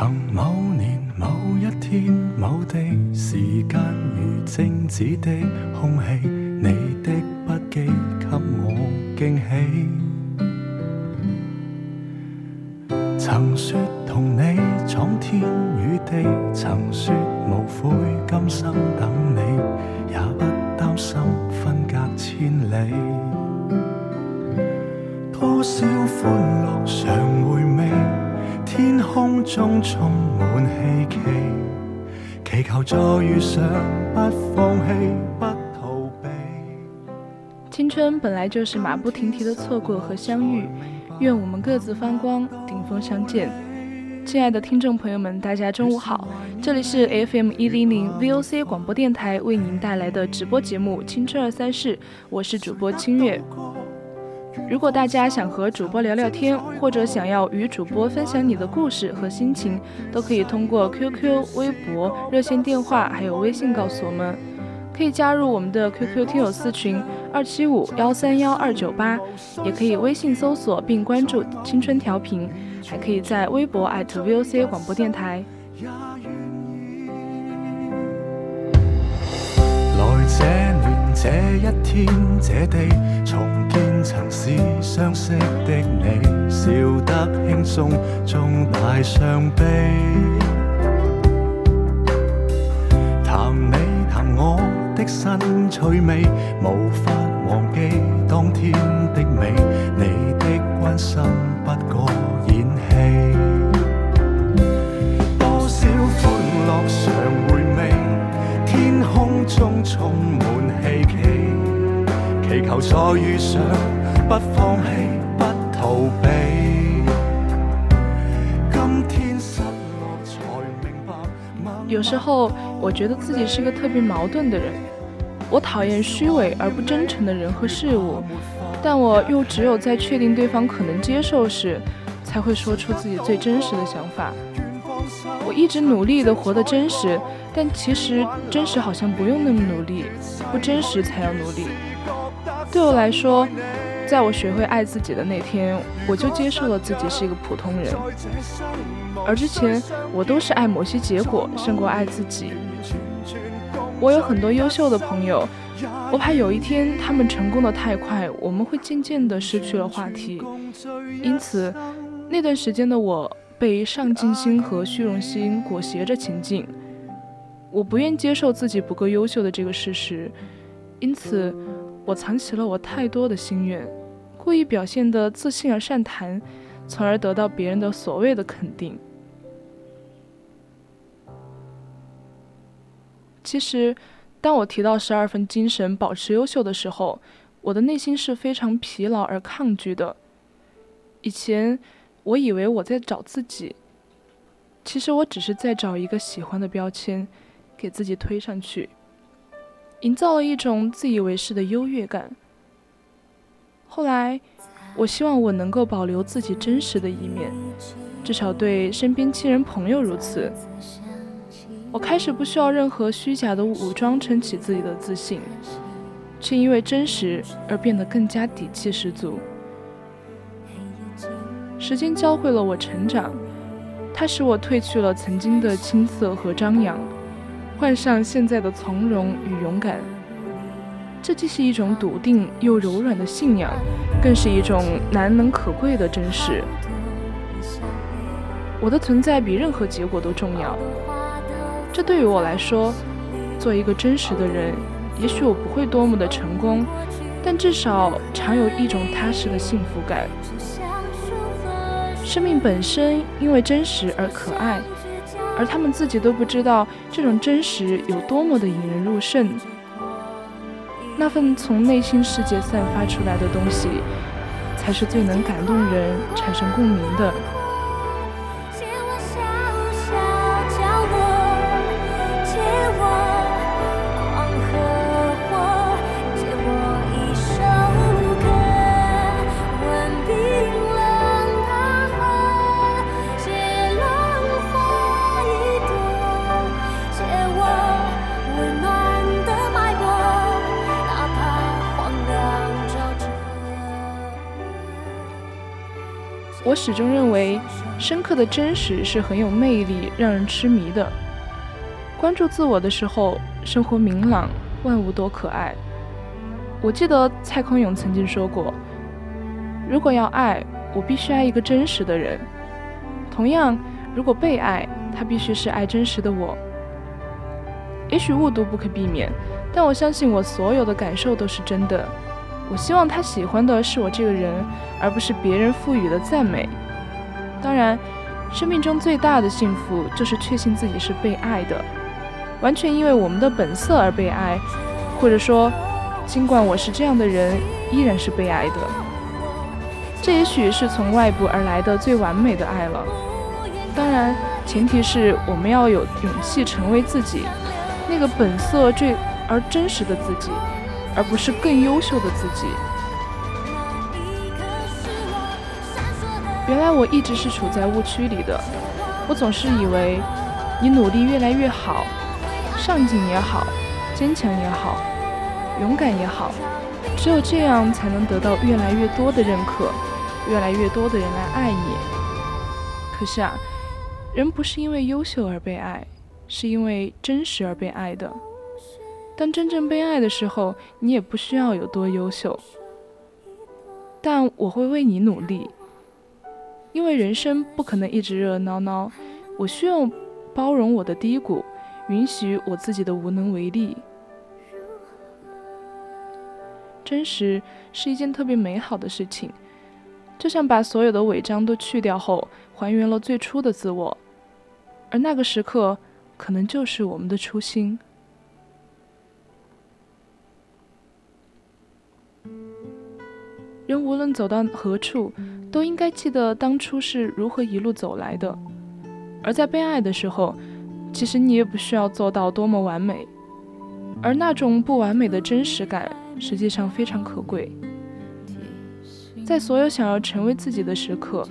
曾某年某一天某地，时间如静止的空气，你的笔记给我惊喜。曾说同你闯天与地，曾说无悔今生等你，也不担心分隔千里。多少欢乐常回味。中充满希冀，祈求再遇上，不放弃，不逃避。青春本来就是马不停蹄的错过和相遇，愿我们各自发光，顶峰相见。亲爱的听众朋友们，大家中午好，这里是 FM 一零零 VOC 广播电台为您带来的直播节目《青春二三事》，我是主播清月。如果大家想和主播聊聊天，或者想要与主播分享你的故事和心情，都可以通过 QQ、微博、热线电话还有微信告诉我们。可以加入我们的 QQ 听友四群二七五幺三幺二九八，也可以微信搜索并关注青春调频，还可以在微博 @VOC 广播电台。来这一天这地重见。曾是相识的你，笑得轻松，中带伤悲。谈你谈我的新趣味，无法忘记当天的美。你的关心不过演戏，多少欢乐常回味，天空中充满，祈求再遇上。不放弃，不逃避。今天失落才明白。有时候，我觉得自己是个特别矛盾的人。我讨厌虚伪而不真诚的人和事物，但我又只有在确定对方可能接受时，才会说出自己最真实的想法。我一直努力的活得真实，但其实真实好像不用那么努力，不真实才要努力。对我来说。在我学会爱自己的那天，我就接受了自己是一个普通人。而之前，我都是爱某些结果胜过爱自己。我有很多优秀的朋友，我怕有一天他们成功的太快，我们会渐渐的失去了话题。因此，那段时间的我被上进心和虚荣心裹挟着前进。我不愿接受自己不够优秀的这个事实，因此，我藏起了我太多的心愿。故意表现的自信而善谈，从而得到别人的所谓的肯定。其实，当我提到十二分精神保持优秀的时候，我的内心是非常疲劳而抗拒的。以前，我以为我在找自己，其实我只是在找一个喜欢的标签，给自己推上去，营造了一种自以为是的优越感。后来，我希望我能够保留自己真实的一面，至少对身边亲人朋友如此。我开始不需要任何虚假的武装撑起自己的自信，却因为真实而变得更加底气十足。时间教会了我成长，它使我褪去了曾经的青涩和张扬，换上现在的从容与勇敢。这既是一种笃定又柔软的信仰，更是一种难能可贵的真实。我的存在比任何结果都重要。这对于我来说，做一个真实的人，也许我不会多么的成功，但至少常有一种踏实的幸福感。生命本身因为真实而可爱，而他们自己都不知道这种真实有多么的引人入胜。那份从内心世界散发出来的东西，才是最能感动人、产生共鸣的。始终认为，深刻的真实是很有魅力、让人痴迷的。关注自我的时候，生活明朗，万物多可爱。我记得蔡康永曾经说过：“如果要爱，我必须爱一个真实的人。同样，如果被爱，他必须是爱真实的我。也许误读不可避免，但我相信我所有的感受都是真的。”我希望他喜欢的是我这个人，而不是别人赋予的赞美。当然，生命中最大的幸福就是确信自己是被爱的，完全因为我们的本色而被爱，或者说，尽管我是这样的人，依然是被爱的。这也许是从外部而来的最完美的爱了。当然，前提是我们要有勇气成为自己，那个本色最而真实的自己。而不是更优秀的自己。原来我一直是处在误区里的，我总是以为你努力越来越好，上进也好，坚强也好，勇敢也好，只有这样才能得到越来越多的认可，越来越多的人来爱你。可是啊，人不是因为优秀而被爱，是因为真实而被爱的。当真正被爱的时候，你也不需要有多优秀，但我会为你努力，因为人生不可能一直热热闹闹，我需要包容我的低谷，允许我自己的无能为力。真实是一件特别美好的事情，就像把所有的伪装都去掉后，还原了最初的自我，而那个时刻，可能就是我们的初心。人无论走到何处，都应该记得当初是如何一路走来的。而在被爱的时候，其实你也不需要做到多么完美，而那种不完美的真实感，实际上非常可贵。在所有想要成为自己的时刻，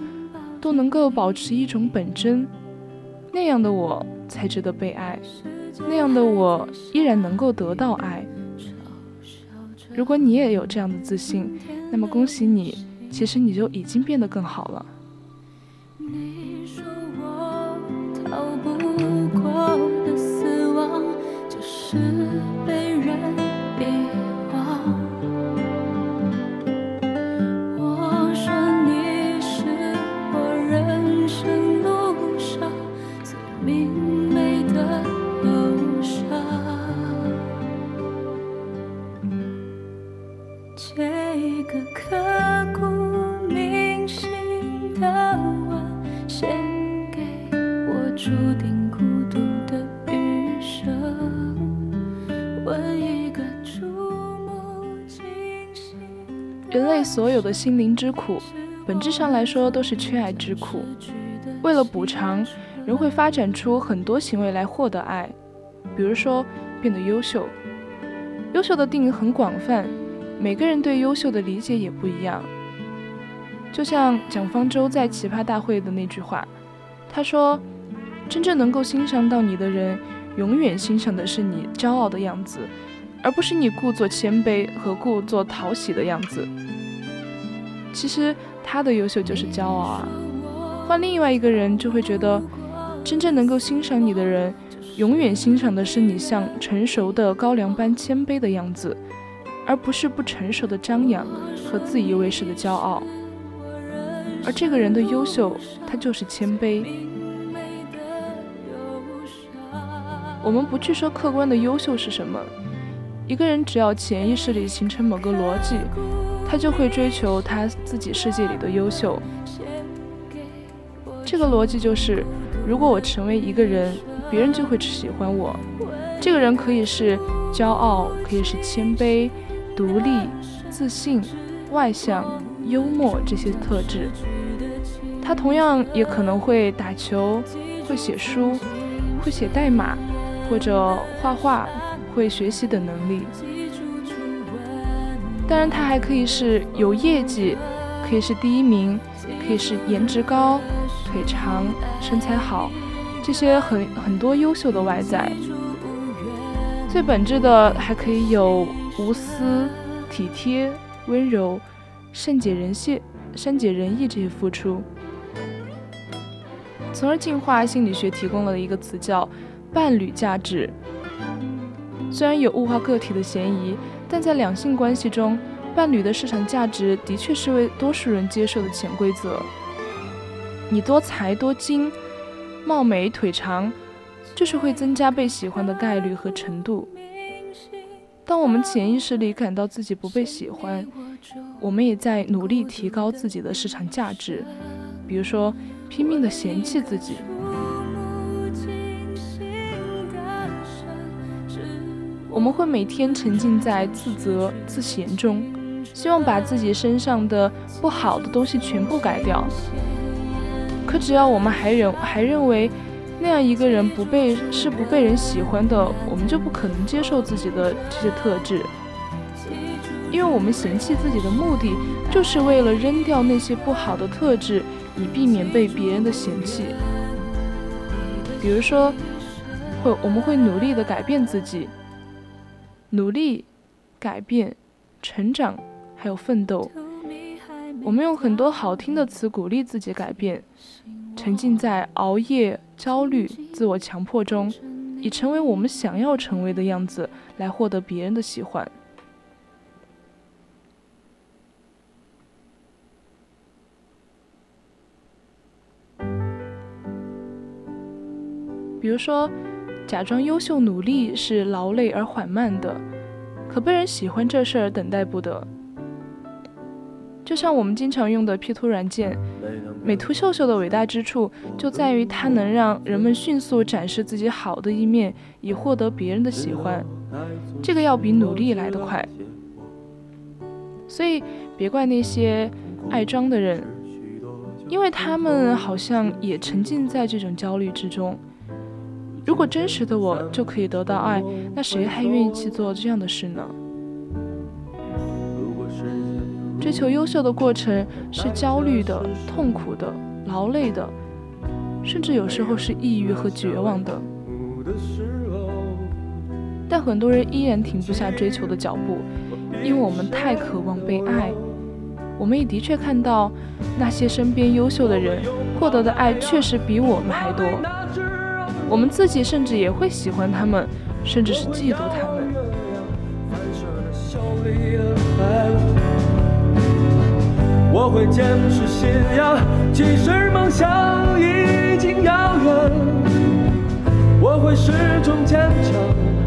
都能够保持一种本真，那样的我才值得被爱，那样的我依然能够得到爱。如果你也有这样的自信，那么恭喜你，其实你就已经变得更好了。你说我逃不过的死亡，就是的心灵之苦，本质上来说都是缺爱之苦。为了补偿，人会发展出很多行为来获得爱，比如说变得优秀。优秀的定义很广泛，每个人对优秀的理解也不一样。就像蒋方舟在奇葩大会的那句话，他说：“真正能够欣赏到你的人，永远欣赏的是你骄傲的样子，而不是你故作谦卑和故作讨喜的样子。”其实他的优秀就是骄傲啊！换另外一个人就会觉得，真正能够欣赏你的人，永远欣赏的是你像成熟的高粱般谦卑的样子，而不是不成熟的张扬和自以为是的骄傲。而这个人的优秀，他就是谦卑。我们不去说客观的优秀是什么，一个人只要潜意识里形成某个逻辑，他就会追求他自己世界里的优秀。这个逻辑就是，如果我成为一个人，别人就会喜欢我。这个人可以是骄傲，可以是谦卑、独立、自信、外向、幽默这些特质。他同样也可能会打球，会写书，会写代码，或者画画，会学习等能力。当然，他还可以是有业绩，可以是第一名，可以是颜值高。腿长、身材好，这些很很多优秀的外在。最本质的还可以有无私、体贴、温柔、善解人谢、善解人意这些付出。从而进化心理学提供了一个词叫“伴侣价值”。虽然有物化个体的嫌疑，但在两性关系中，伴侣的市场价值的确是为多数人接受的潜规则。你多才多精，貌美腿长，就是会增加被喜欢的概率和程度。当我们潜意识里感到自己不被喜欢，我们也在努力提高自己的市场价值，比如说拼命的嫌弃自己。我们会每天沉浸在自责自嫌中，希望把自己身上的不好的东西全部改掉。可只要我们还认还认为那样一个人不被是不被人喜欢的，我们就不可能接受自己的这些特质，因为我们嫌弃自己的目的就是为了扔掉那些不好的特质，以避免被别人的嫌弃。比如说，会我们会努力的改变自己，努力改变、成长，还有奋斗。我们用很多好听的词鼓励自己改变，沉浸在熬夜、焦虑、自我强迫中，以成为我们想要成为的样子来获得别人的喜欢。比如说，假装优秀努力是劳累而缓慢的，可被人喜欢这事儿等待不得。就像我们经常用的 P 图软件，美图秀秀的伟大之处就在于它能让人们迅速展示自己好的一面，以获得别人的喜欢。这个要比努力来得快。所以别怪那些爱装的人，因为他们好像也沉浸在这种焦虑之中。如果真实的我就可以得到爱，那谁还愿意去做这样的事呢？追求优秀的过程是焦虑的、痛苦的、劳累的，甚至有时候是抑郁和绝望的。但很多人依然停不下追求的脚步，因为我们太渴望被爱。我们也的确看到那些身边优秀的人获得的爱确实比我们还多，我们自己甚至也会喜欢他们，甚至是嫉妒他们。我会坚持信仰，即使梦想已经遥远。我会始终坚强。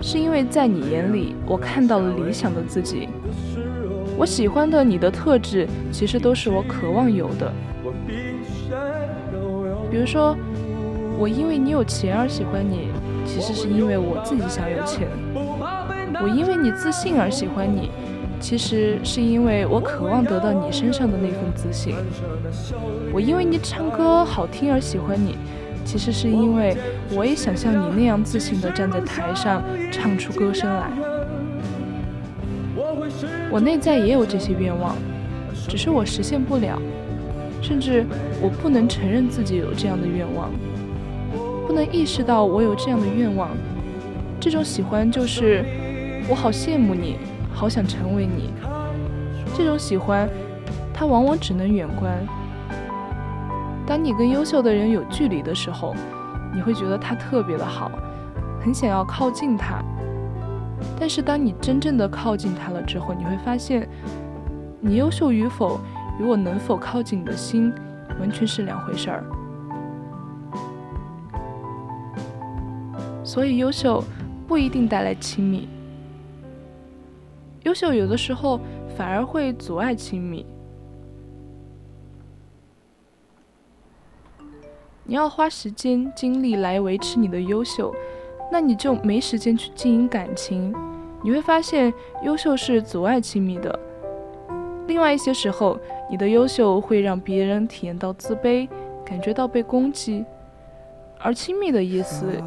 是因为在你眼里，我看到了理想的自己。我喜欢的你的特质，其实都是我渴望有的。比如说，我因为你有钱而喜欢你。其实是因为我自己想有钱。我因为你自信而喜欢你，其实是因为我渴望得到你身上的那份自信。我因为你唱歌好听而喜欢你，其实是因为我也想像你那样自信地站在台上唱出歌声来。我内在也有这些愿望，只是我实现不了，甚至我不能承认自己有这样的愿望，不能意识到我有这样的愿望。这种喜欢就是我好羡慕你，好想成为你。这种喜欢，它往往只能远观。当你跟优秀的人有距离的时候，你会觉得他特别的好，很想要靠近他。但是当你真正的靠近他了之后，你会发现，你优秀与否与我能否靠近你的心完全是两回事儿。所以优秀不一定带来亲密，优秀有的时候反而会阻碍亲密。你要花时间精力来维持你的优秀。那你就没时间去经营感情，你会发现优秀是阻碍亲密的。另外一些时候，你的优秀会让别人体验到自卑，感觉到被攻击。而亲密的意思，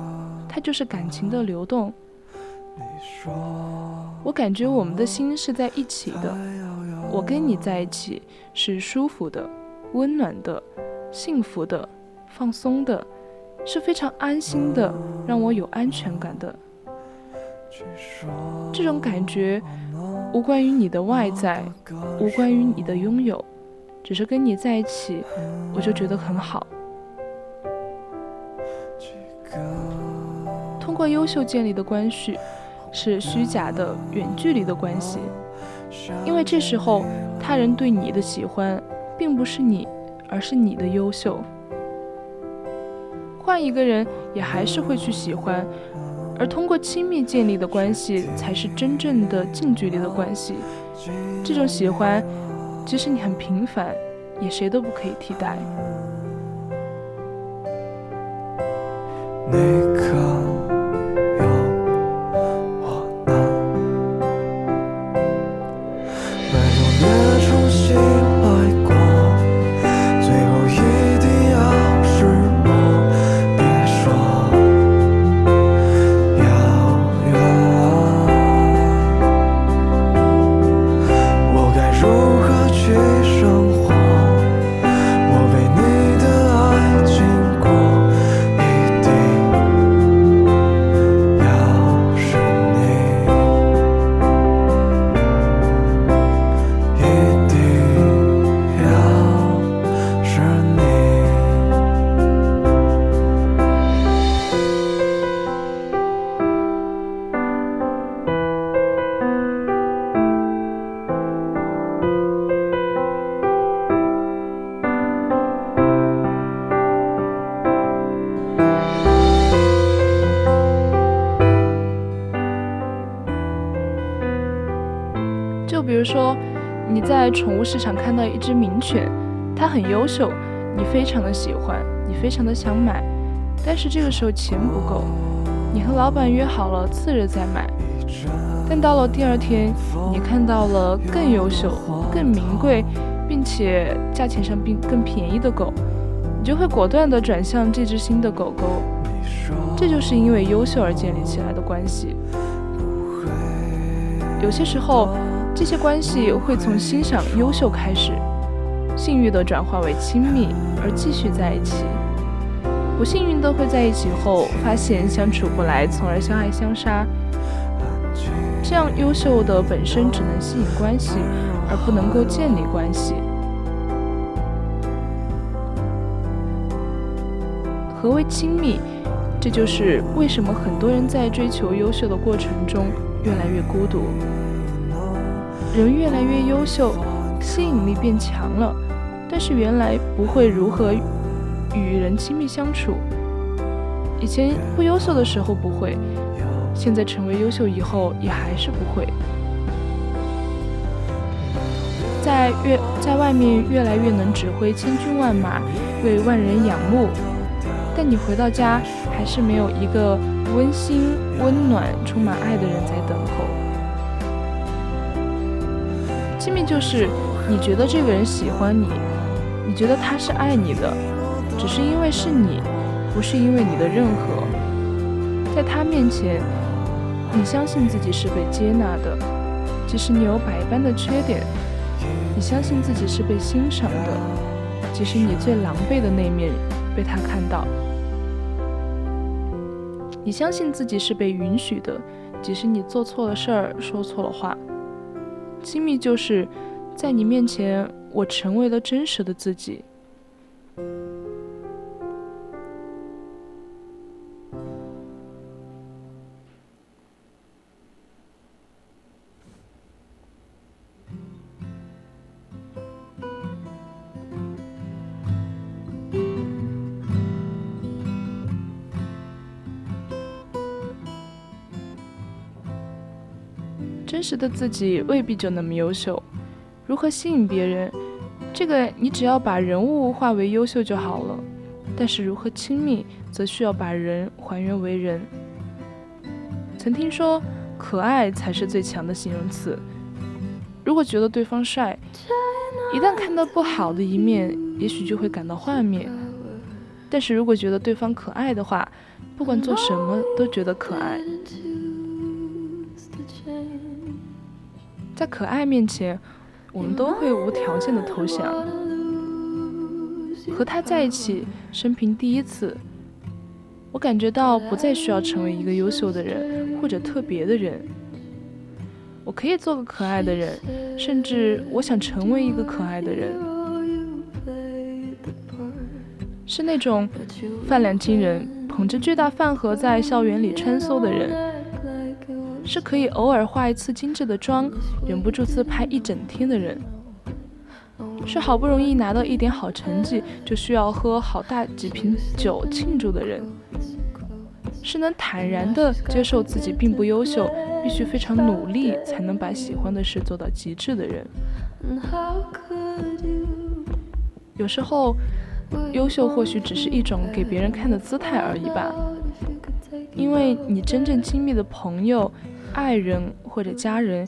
它就是感情的流动。我感觉我们的心是在一起的，我跟你在一起是舒服的、温暖的、幸福的、放松的。是非常安心的，让我有安全感的。这种感觉无关于你的外在，无关于你的拥有，只是跟你在一起，我就觉得很好。通过优秀建立的关系是虚假的远距离的关系，因为这时候他人对你的喜欢，并不是你，而是你的优秀。换一个人也还是会去喜欢，而通过亲密建立的关系才是真正的近距离的关系。这种喜欢，即使你很平凡，也谁都不可以替代。比如说，你在宠物市场看到一只名犬，它很优秀，你非常的喜欢，你非常的想买，但是这个时候钱不够，你和老板约好了次日再买，但到了第二天，你看到了更优秀、更名贵，并且价钱上并更便宜的狗，你就会果断的转向这只新的狗狗，这就是因为优秀而建立起来的关系。有些时候。这些关系会从欣赏优秀开始，幸运的转化为亲密，而继续在一起；不幸运的会在一起后发现相处不来，从而相爱相杀。这样优秀的本身只能吸引关系，而不能够建立关系。何为亲密？这就是为什么很多人在追求优秀的过程中越来越孤独。人越来越优秀，吸引力变强了，但是原来不会如何与人亲密相处。以前不优秀的时候不会，现在成为优秀以后也还是不会。在越在外面越来越能指挥千军万马，为万人仰慕，但你回到家还是没有一个温馨、温暖、充满爱的人在等候。亲密就是你觉得这个人喜欢你，你觉得他是爱你的，只是因为是你，不是因为你的任何。在他面前，你相信自己是被接纳的，即使你有百般的缺点；你相信自己是被欣赏的，即使你最狼狈的那面被他看到。你相信自己是被允许的，即使你做错了事儿、说错了话。机密就是在你面前，我成为了真实的自己。实的自己未必就那么优秀，如何吸引别人？这个你只要把人物化为优秀就好了。但是如何亲密，则需要把人还原为人。曾听说，可爱才是最强的形容词。如果觉得对方帅，一旦看到不好的一面，也许就会感到幻灭。但是如果觉得对方可爱的话，不管做什么都觉得可爱。在可爱面前，我们都会无条件的投降。和他在一起，生平第一次，我感觉到不再需要成为一个优秀的人或者特别的人。我可以做个可爱的人，甚至我想成为一个可爱的人，是那种饭量惊人、捧着巨大饭盒在校园里穿梭的人。是可以偶尔化一次精致的妆，忍不住自拍一整天的人；是好不容易拿到一点好成绩，就需要喝好大几瓶酒庆祝的人；是能坦然地接受自己并不优秀，必须非常努力才能把喜欢的事做到极致的人。有时候，优秀或许只是一种给别人看的姿态而已吧，因为你真正亲密的朋友。爱人或者家人，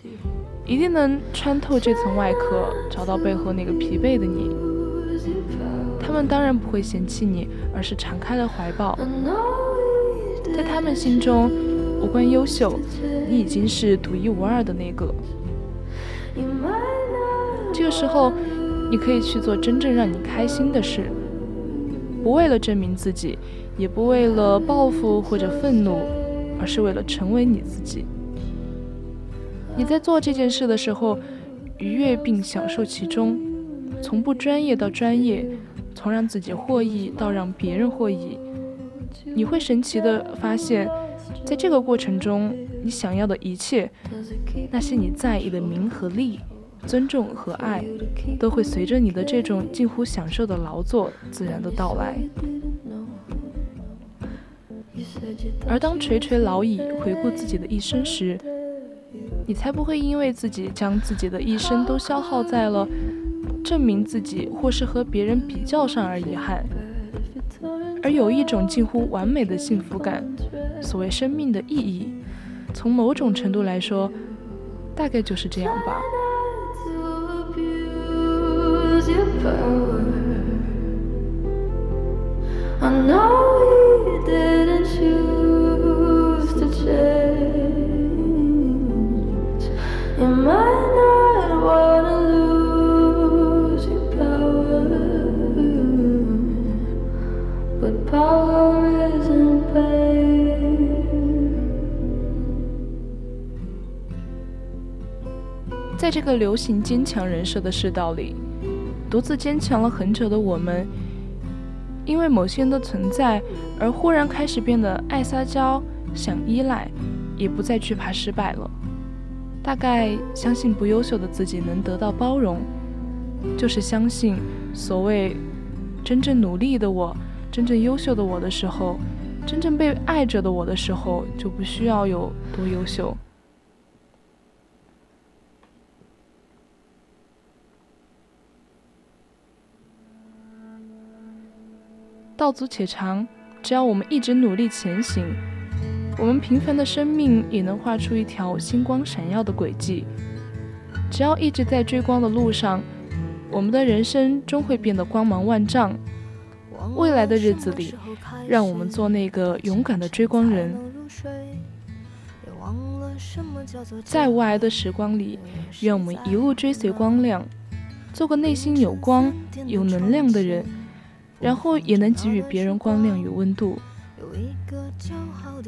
一定能穿透这层外壳，找到背后那个疲惫的你。他们当然不会嫌弃你，而是敞开了怀抱。在他们心中，无关优秀，你已经是独一无二的那个。这个时候，你可以去做真正让你开心的事，不为了证明自己，也不为了报复或者愤怒，而是为了成为你自己。你在做这件事的时候，愉悦并享受其中，从不专业到专业，从让自己获益到让别人获益，你会神奇的发现，在这个过程中，你想要的一切，那些你在意的名和利、尊重和爱，都会随着你的这种近乎享受的劳作自然的到来。而当垂垂老矣，回顾自己的一生时，你才不会因为自己将自己的一生都消耗在了证明自己或是和别人比较上而遗憾，而有一种近乎完美的幸福感。所谓生命的意义，从某种程度来说，大概就是这样吧。在这个流行坚强人设的世道里，独自坚强了很久的我们，因为某些人的存在而忽然开始变得爱撒娇、想依赖，也不再惧怕失败了。大概相信不优秀的自己能得到包容，就是相信所谓真正努力的我、真正优秀的我的时候，真正被爱着的我的时候，就不需要有多优秀。道阻且长，只要我们一直努力前行，我们平凡的生命也能画出一条星光闪耀的轨迹。只要一直在追光的路上，我们的人生终会变得光芒万丈。未来的日子里，让我们做那个勇敢的追光人。在无涯的时光里，愿我们一路追随光亮，做个内心有光、有能量的人，然后也能给予别人光亮与温度。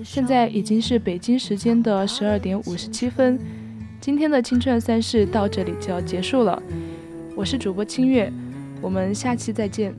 现在已经是北京时间的十二点五十七分，今天的青春三世到这里就要结束了。我是主播清月，我们下期再见。